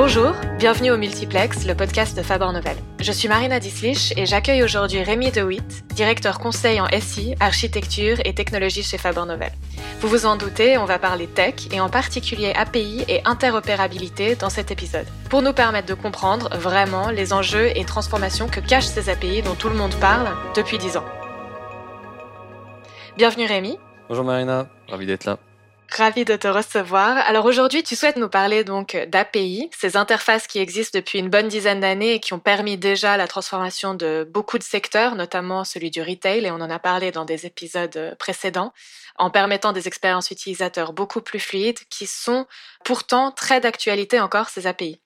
Bonjour, bienvenue au Multiplex, le podcast de Faber Novel. Je suis Marina Dislich et j'accueille aujourd'hui Rémi DeWitt, directeur conseil en SI, architecture et technologie chez Faber Novel. Vous vous en doutez, on va parler tech et en particulier API et interopérabilité dans cet épisode, pour nous permettre de comprendre vraiment les enjeux et transformations que cachent ces API dont tout le monde parle depuis 10 ans. Bienvenue Rémi. Bonjour Marina, ravi d'être là. Ravi de te recevoir. Alors aujourd'hui, tu souhaites nous parler donc d'API, ces interfaces qui existent depuis une bonne dizaine d'années et qui ont permis déjà la transformation de beaucoup de secteurs, notamment celui du retail, et on en a parlé dans des épisodes précédents, en permettant des expériences utilisateurs beaucoup plus fluides, qui sont pourtant très d'actualité encore, ces API.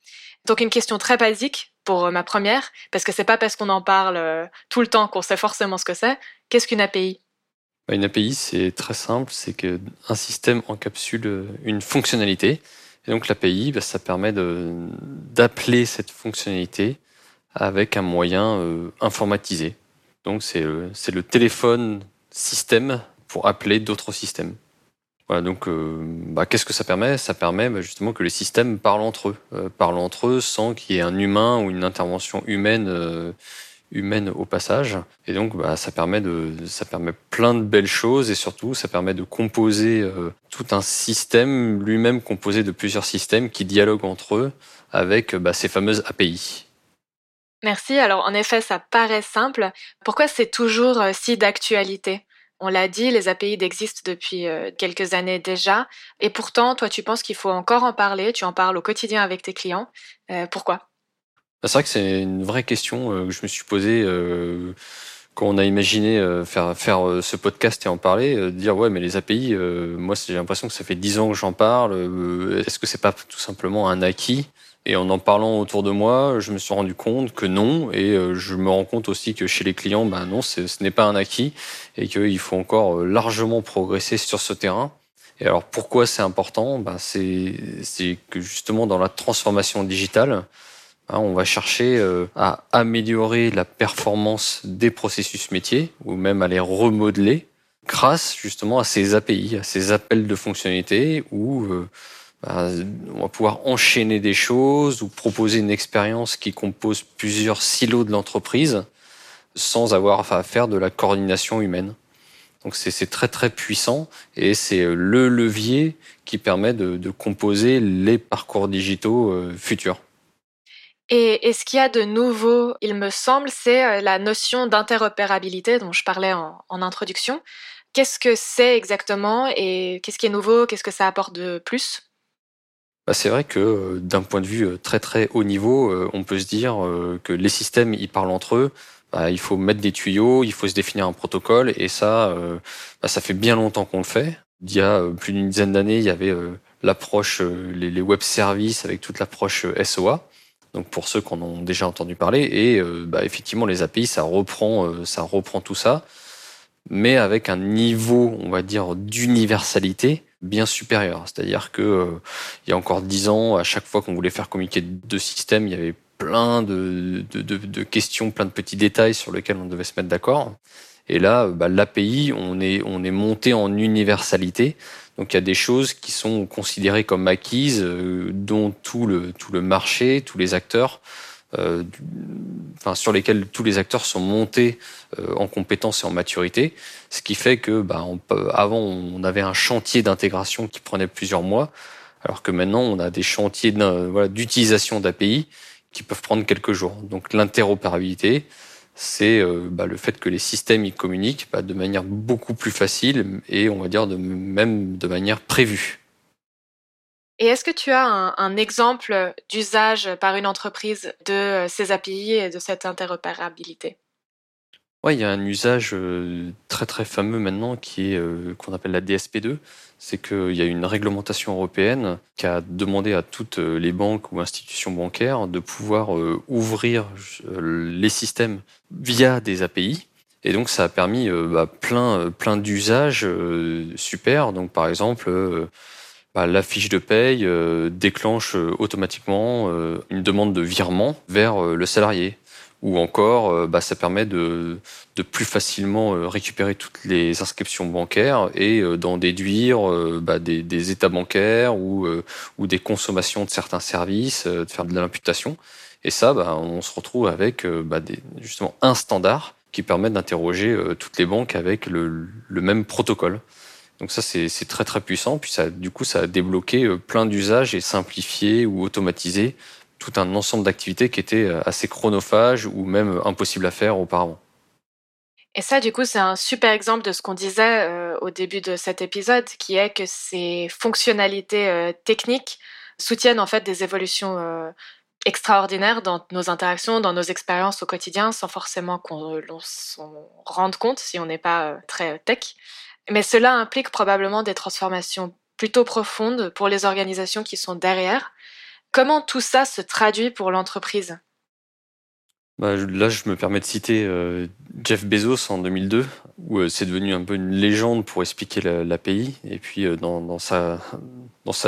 Donc une question très basique pour ma première, parce que c'est pas parce qu'on en parle euh, tout le temps qu'on sait forcément ce que c'est. Qu'est-ce qu'une API une API, c'est très simple, c'est qu'un système encapsule une fonctionnalité. Et donc l'API, bah, ça permet d'appeler cette fonctionnalité avec un moyen euh, informatisé. Donc c'est le téléphone système pour appeler d'autres systèmes. Voilà, donc euh, bah, qu'est-ce que ça permet? Ça permet justement que les systèmes parlent entre eux, euh, parlent entre eux sans qu'il y ait un humain ou une intervention humaine humaine au passage. Et donc, bah, ça permet de, ça permet plein de belles choses et surtout, ça permet de composer euh, tout un système lui-même composé de plusieurs systèmes qui dialoguent entre eux avec bah, ces fameuses API. Merci. Alors, en effet, ça paraît simple. Pourquoi c'est toujours euh, si d'actualité? On l'a dit, les API existent depuis euh, quelques années déjà. Et pourtant, toi, tu penses qu'il faut encore en parler. Tu en parles au quotidien avec tes clients. pourquoi? C'est vrai que c'est une vraie question euh, que je me suis posée euh, quand on a imaginé euh, faire, faire ce podcast et en parler, dire ouais mais les API, moi j'ai l'impression que ça fait dix ans que j'en parle, est-ce que c'est pas tout simplement un acquis? Et en en parlant autour de moi, je me suis rendu compte que non, et je me rends compte aussi que chez les clients, ben non, ce n'est pas un acquis, et qu'il faut encore largement progresser sur ce terrain. Et alors pourquoi c'est important? Ben, C'est que justement dans la transformation digitale, on va chercher euh, à améliorer la performance des processus métiers ou même à les remodeler grâce justement à ces API, à ces appels de fonctionnalités où euh, bah, on va pouvoir enchaîner des choses ou proposer une expérience qui compose plusieurs silos de l'entreprise sans avoir à faire de la coordination humaine. Donc c'est très très puissant et c'est le levier qui permet de, composer les parcours digitaux euh, futurs. Et, ce qu'il y a de nouveau, il me semble, c'est euh, la notion d'interopérabilité dont je parlais en, introduction. Qu'est-ce que c'est exactement et qu'est-ce qui est nouveau Qu'est-ce que ça apporte de plus? Bah c'est vrai que euh, d'un point de vue euh, très très haut niveau, on peut se dire que les systèmes ils parlent entre eux. Bah, il faut mettre des tuyaux, il faut se définir un protocole et ça, bah, ça fait bien longtemps qu'on le fait. Il y a plus d'une dizaine d'années, il y avait l'approche, les, les web services avec toute l'approche SOA donc pour ceux qui en ont déjà entendu parler. Et euh, bah, effectivement, les API, ça reprend, euh, ça reprend tout ça, mais avec un niveau, on va dire, d'universalité bien supérieur. C'est-à-dire que euh, il y a encore dix ans, à chaque fois qu'on voulait faire communiquer deux systèmes, il y avait plein de, de, questions, plein de petits détails sur lesquels on devait se mettre d'accord. Et là, bah, l'API, on est, on est monté en universalité. Donc il y a des choses qui sont considérées comme acquises, euh, dont tout le, tout le marché, tous les acteurs, euh, enfin, sur lesquels tous les acteurs sont montés euh, en compétences et en maturité, ce qui fait que bah, on avant on avait un chantier d'intégration qui prenait plusieurs mois, alors que maintenant on a des chantiers d'utilisation d'API qui peuvent prendre quelques jours. Donc l'interopérabilité, c'est euh, bah, le fait que les systèmes y communiquent bah, de manière beaucoup plus facile et on va dire de, même de manière prévue. Et est-ce que tu as un, exemple d'usage par une entreprise de euh, ces API et de cette interopérabilité? Oui, il y a un usage euh, très très fameux maintenant qui est qu'on appelle la DSP2 c'est qu'il y a une réglementation européenne qui a demandé à toutes les banques ou institutions bancaires de pouvoir euh, ouvrir euh, les systèmes via des API. Et donc ça a permis euh, bah, plein, plein d'usages super. Donc par exemple, bah, la fiche de paye déclenche automatiquement une demande de virement vers le salarié ou encore bah, ça permet de, de plus facilement récupérer toutes les inscriptions bancaires et d'en déduire bah, des, des, états bancaires ou, ou des consommations de certains services, de faire de l'imputation. Et ça, bah, on se retrouve avec bah, des, justement un standard qui permet d'interroger toutes les banques avec le, le même protocole. Donc ça, c'est très très puissant. Puis ça, du coup, ça a débloqué euh, plein d'usages et simplifié ou automatisé tout un ensemble d'activités qui étaient euh, assez chronophages ou même impossibles à faire auparavant. Et ça, du coup, c'est un super exemple de ce qu'on disait euh, au début de cet épisode, qui est que ces fonctionnalités techniques soutiennent en fait des évolutions extraordinaires dans nos interactions, dans nos expériences au quotidien, sans forcément qu'on s'en rende compte si on n'est pas très tech. Mais cela implique probablement des transformations plutôt profondes pour les organisations qui sont derrière. Comment tout ça se traduit pour l'entreprise? Bah, Là, je me permets de citer euh, Jeff Bezos en 2002, où euh, c'est devenu un peu une légende pour expliquer l'API. Et puis, euh, dans, sa,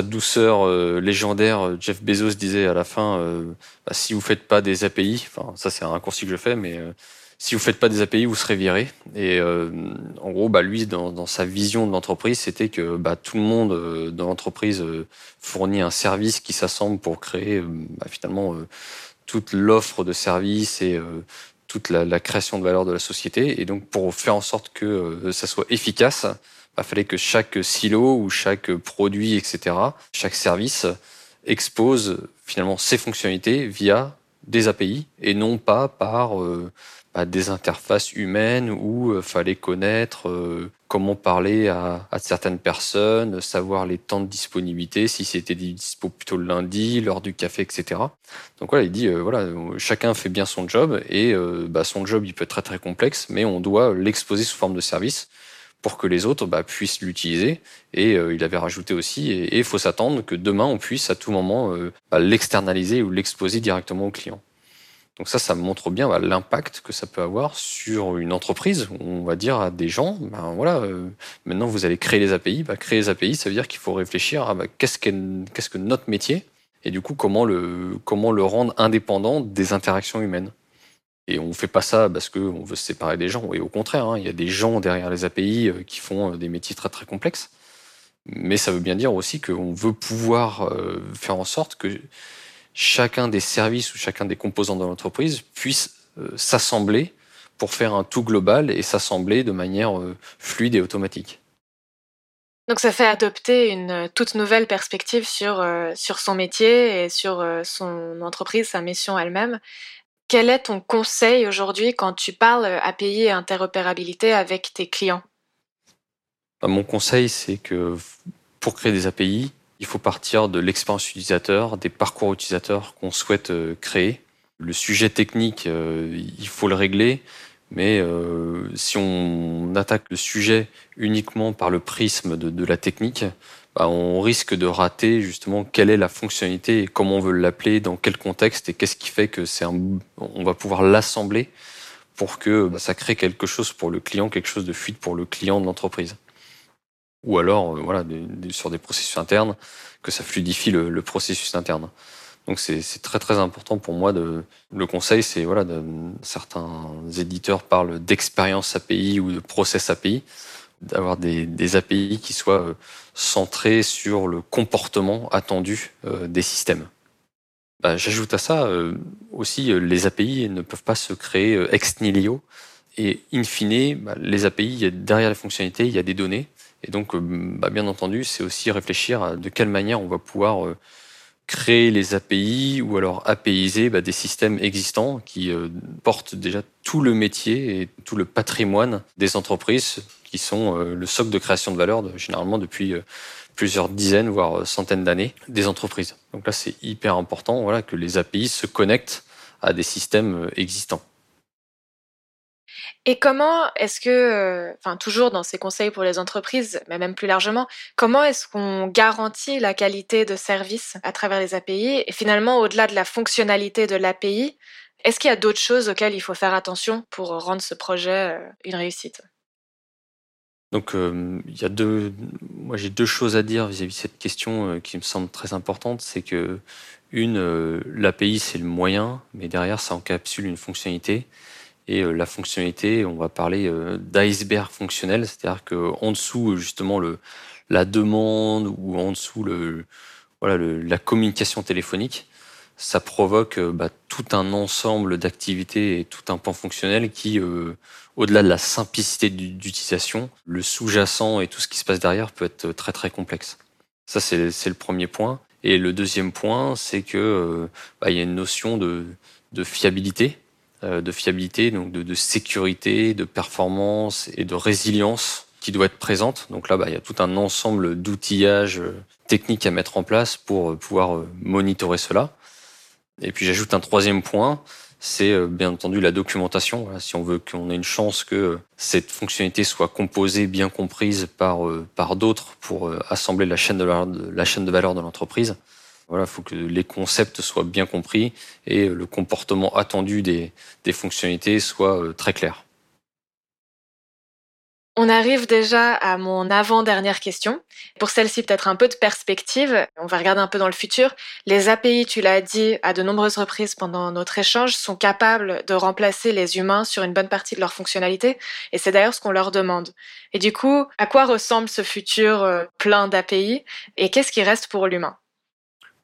douceur légendaire, Jeff Bezos disait à la fin bah, si vous faites pas des API, ça c'est un raccourci que je fais, mais si vous faites pas des API, vous serez viré. Et euh, en gros, bah, lui, dans, sa vision de l'entreprise, c'était que bah, tout le monde euh, dans l'entreprise euh, fournit un service qui s'assemble pour créer bah, finalement toute l'offre de services et toute la, création de valeur de la société. Et donc, pour faire en sorte que ça soit efficace, il fallait que chaque silo ou chaque produit, etc., chaque service expose finalement ses fonctionnalités via des API et non pas par à des interfaces humaines où euh, fallait connaître euh, comment parler à, à, certaines personnes, savoir les temps de disponibilité, si c'était dispo plutôt le lundi, l'heure du café, etc. Donc voilà, il dit euh, voilà, chacun fait bien son job et bah, son job il peut être très très complexe, mais on doit l'exposer sous forme de service pour que les autres bah, puissent l'utiliser. Et il avait rajouté aussi, et il faut s'attendre que demain on puisse à tout moment bah, l'externaliser ou l'exposer directement au client. Donc ça, ça montre bien bah, l'impact que ça peut avoir sur une entreprise. On va dire à des gens, ben voilà, euh, maintenant vous allez créer les API. Bah, créer les API, ça veut dire qu'il faut réfléchir à bah, qu'est-ce que notre métier et du coup comment le rendre indépendant des interactions humaines. Et on fait pas ça parce qu'on veut se séparer des gens. Et au contraire, hein, il y a des gens derrière les API euh, qui font euh, des métiers très très complexes. Mais ça veut bien dire aussi qu'on veut pouvoir faire en sorte que chacun des services ou chacun des composants de l'entreprise puisse euh, s'assembler pour faire un tout global et s'assembler de manière euh, fluide et automatique. Donc ça fait adopter une euh, toute nouvelle perspective sur, sur son métier et sur son entreprise, sa mission elle-même. Quel est ton conseil aujourd'hui quand tu parles API et interopérabilité avec tes clients? Bah, Mon conseil, c'est que pour créer des API, il faut partir de l'expérience utilisateur, des parcours utilisateurs qu'on souhaite euh, créer. Le sujet technique, euh, il faut le régler, mais euh, si on attaque le sujet uniquement par le prisme de, la technique, bah, on risque de rater justement quelle est la fonctionnalité et comment on veut l'appeler, dans quel contexte et qu'est-ce qui fait que c'est on va pouvoir l'assembler pour que bah, ça crée quelque chose pour le client, quelque chose de fluide pour le client de l'entreprise ou alors euh, voilà sur des processus internes que ça fluidifie le, processus interne. Donc c'est très très important pour moi de le conseil c'est voilà de, certains éditeurs parlent d'expérience API ou de process API d'avoir des, des, API qui soient euh, centrés sur le comportement attendu euh, des systèmes. Bah, J'ajoute à ça aussi les API ne peuvent pas se créer ex nihilo et in fine bah, les API derrière les fonctionnalités il y a des données et donc, euh, bah, bien entendu, c'est aussi réfléchir à de quelle manière on va pouvoir euh, créer les API ou alors APIser bah, des systèmes existants qui euh, portent déjà tout le métier et tout le patrimoine des entreprises qui sont le socle de création de valeur généralement depuis plusieurs dizaines voire centaines d'années des entreprises. Donc là c'est hyper important voilà que les API se connectent à des systèmes existants. Et comment est-ce que, euh, enfin toujours dans ces conseils pour les entreprises, mais même plus largement, comment est-ce qu'on garantit la qualité de service à travers les API Et finalement, au-delà de la fonctionnalité de l'API, est-ce qu'il y a d'autres choses auxquelles il faut faire attention pour rendre ce projet euh, une réussite? Donc, il y a deux, moi j'ai deux choses à dire vis-à-vis de cette question qui me semble très importante. C'est que, une, l'API c'est le moyen, mais derrière ça encapsule une fonctionnalité. Et la fonctionnalité, on va parler d'iceberg fonctionnel, c'est-à-dire qu'en dessous, justement, le, la demande ou en dessous le, voilà, la communication téléphonique, ça provoque euh, bah, tout un ensemble d'activités et tout un pan fonctionnel qui, euh, au-delà de la simplicité d'utilisation, le sous-jacent et tout ce qui se passe derrière peut être très très complexe. Ça, c'est le premier point. Et le deuxième point, c'est que euh, bah, il y a une notion de fiabilité, de fiabilité, donc de, sécurité, de performance et de résilience qui doit être présente. Donc là, bah, il y a tout un ensemble d'outillages techniques à mettre en place pour pouvoir monitorer cela. Et puis j'ajoute un troisième point, c'est euh, bien entendu la documentation. si on veut qu'on ait une chance que cette fonctionnalité soit composée, bien comprise par, euh, par d'autres pour euh, assembler la chaîne de, la chaîne de valeur de l'entreprise, voilà, il faut que les concepts soient bien compris et le comportement attendu des, des fonctionnalités soit très clair. On arrive déjà à mon avant-dernière question. Pour celle-ci, peut-être un peu de perspective. On va regarder un peu dans le futur. Les API, tu l'as dit à de nombreuses reprises pendant notre échange, sont capables de remplacer les humains sur une bonne partie de leurs fonctionnalités. Et c'est d'ailleurs ce qu'on leur demande. Et du coup, à quoi ressemble ce futur euh, plein d'API et qu'est-ce qui reste pour l'humain?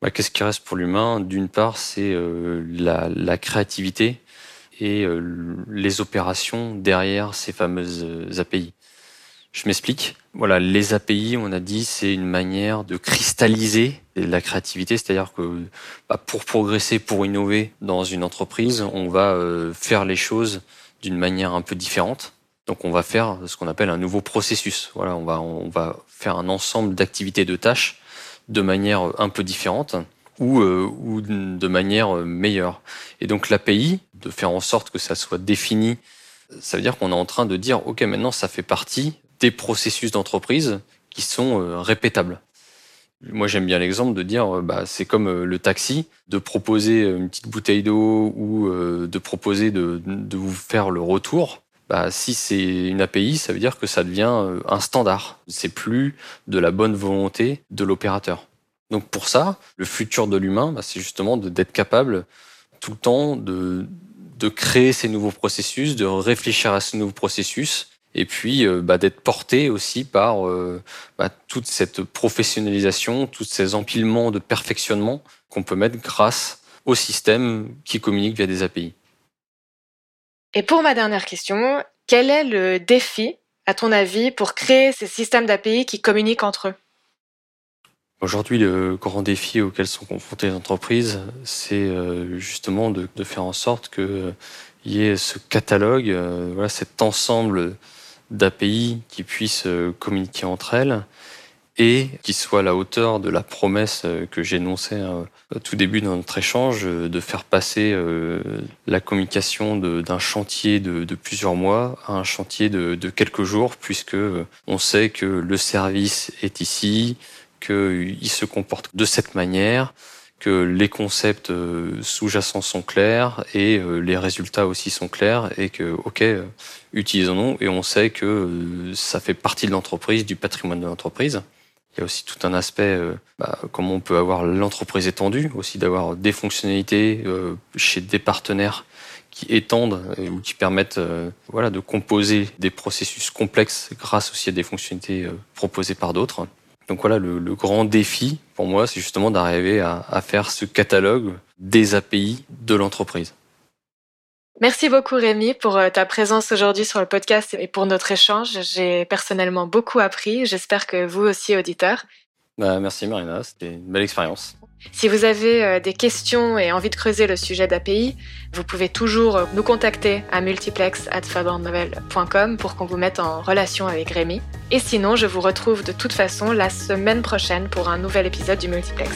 Bah, Qu'est-ce qui reste pour l'humain? D'une part, c'est euh, la, créativité et euh, les opérations derrière ces fameuses API. Je m'explique. Voilà, les API, on a dit, c'est une manière de cristalliser la créativité, c'est-à-dire que bah, pour progresser, pour innover dans une entreprise, on va euh, faire les choses d'une manière un peu différente. Donc, on va faire ce qu'on appelle un nouveau processus. Voilà, on va on va faire un ensemble d'activités, de tâches de manière un peu différente ou euh, ou de manière meilleure. Et donc, l'API, de faire en sorte que ça soit défini ça veut dire qu'on est en train de dire, OK, maintenant, ça fait partie des processus d'entreprise qui sont euh, répétables. Moi, j'aime bien l'exemple de dire, euh, bah, c'est comme euh, le taxi, de proposer une petite bouteille d'eau ou de proposer de, de, vous faire le retour. Bah, si c'est une API, ça veut dire que ça devient un standard. C'est plus de la bonne volonté de l'opérateur. Donc pour ça, le futur de l'humain, bah, c'est justement d'être capable tout le temps de, créer ces nouveaux processus, de réfléchir à ces nouveaux processus et puis euh, bah, d'être porté aussi par euh, toute cette professionnalisation, tous ces empilements de perfectionnement qu'on peut mettre grâce au système qui communique via des API. Et pour ma dernière question, quel est le défi, à ton avis, pour créer ces systèmes d'API qui communiquent entre eux? Aujourd'hui, le grand défi auquel sont confrontées les entreprises, c'est euh, justement de, faire en sorte qu'il y ait ce catalogue, voilà, cet ensemble d'API qui puissent euh, communiquer entre elles et qui soient à la hauteur de la promesse euh, que énoncée euh, au tout début de notre échange, de faire passer la communication d'un chantier de, plusieurs mois à un chantier de, de, quelques jours, puisque on sait que le service est ici, qu'il se comporte de cette manière, que les concepts euh, sous-jacents sont clairs et euh, les résultats aussi sont clairs et que, ok, euh, utilisons-nous et on sait que ça fait partie de l'entreprise, du patrimoine de l'entreprise. Il y a aussi tout un aspect, bah, comment on peut avoir l'entreprise étendue, aussi d'avoir des fonctionnalités chez des partenaires qui étendent ou qui permettent voilà, de composer des processus complexes grâce aussi à des fonctionnalités proposées par d'autres. Donc voilà, le, grand défi pour moi, c'est justement d'arriver à, faire ce catalogue des API de l'entreprise. Merci beaucoup Rémi pour euh, ta présence aujourd'hui sur le podcast et pour notre échange. J'ai personnellement beaucoup appris. J'espère que vous aussi, auditeurs. Bah, merci Marina, c'était une belle expérience. Si vous avez euh, des questions et envie de creuser le sujet d'API, vous pouvez toujours nous contacter à multiplex.fabornovel.com pour qu'on vous mette en relation avec Rémi. Et sinon, je vous retrouve de toute façon la semaine prochaine pour un nouvel épisode du Multiplex.